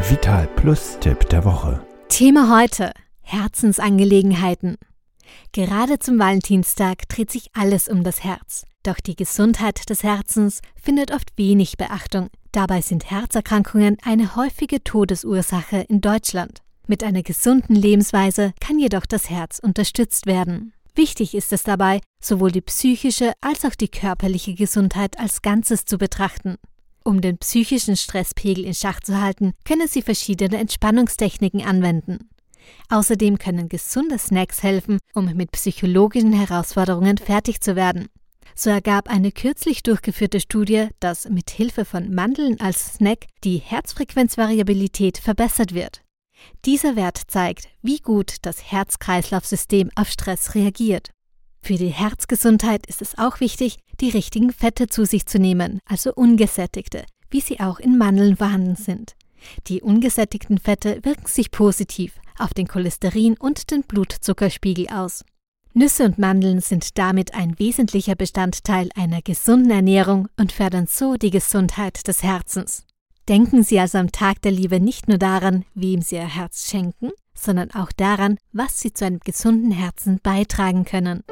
Der Vital Plus Tipp der Woche. Thema heute: Herzensangelegenheiten. Gerade zum Valentinstag dreht sich alles um das Herz. Doch die Gesundheit des Herzens findet oft wenig Beachtung. Dabei sind Herzerkrankungen eine häufige Todesursache in Deutschland. Mit einer gesunden Lebensweise kann jedoch das Herz unterstützt werden. Wichtig ist es dabei, sowohl die psychische als auch die körperliche Gesundheit als Ganzes zu betrachten. Um den psychischen Stresspegel in Schach zu halten, können Sie verschiedene Entspannungstechniken anwenden. Außerdem können gesunde Snacks helfen, um mit psychologischen Herausforderungen fertig zu werden. So ergab eine kürzlich durchgeführte Studie, dass mit Hilfe von Mandeln als Snack die Herzfrequenzvariabilität verbessert wird. Dieser Wert zeigt, wie gut das Herz-Kreislauf-System auf Stress reagiert. Für die Herzgesundheit ist es auch wichtig, die richtigen Fette zu sich zu nehmen, also ungesättigte, wie sie auch in Mandeln vorhanden sind. Die ungesättigten Fette wirken sich positiv auf den Cholesterin und den Blutzuckerspiegel aus. Nüsse und Mandeln sind damit ein wesentlicher Bestandteil einer gesunden Ernährung und fördern so die Gesundheit des Herzens. Denken Sie also am Tag der Liebe nicht nur daran, wem Sie Ihr Herz schenken, sondern auch daran, was Sie zu einem gesunden Herzen beitragen können.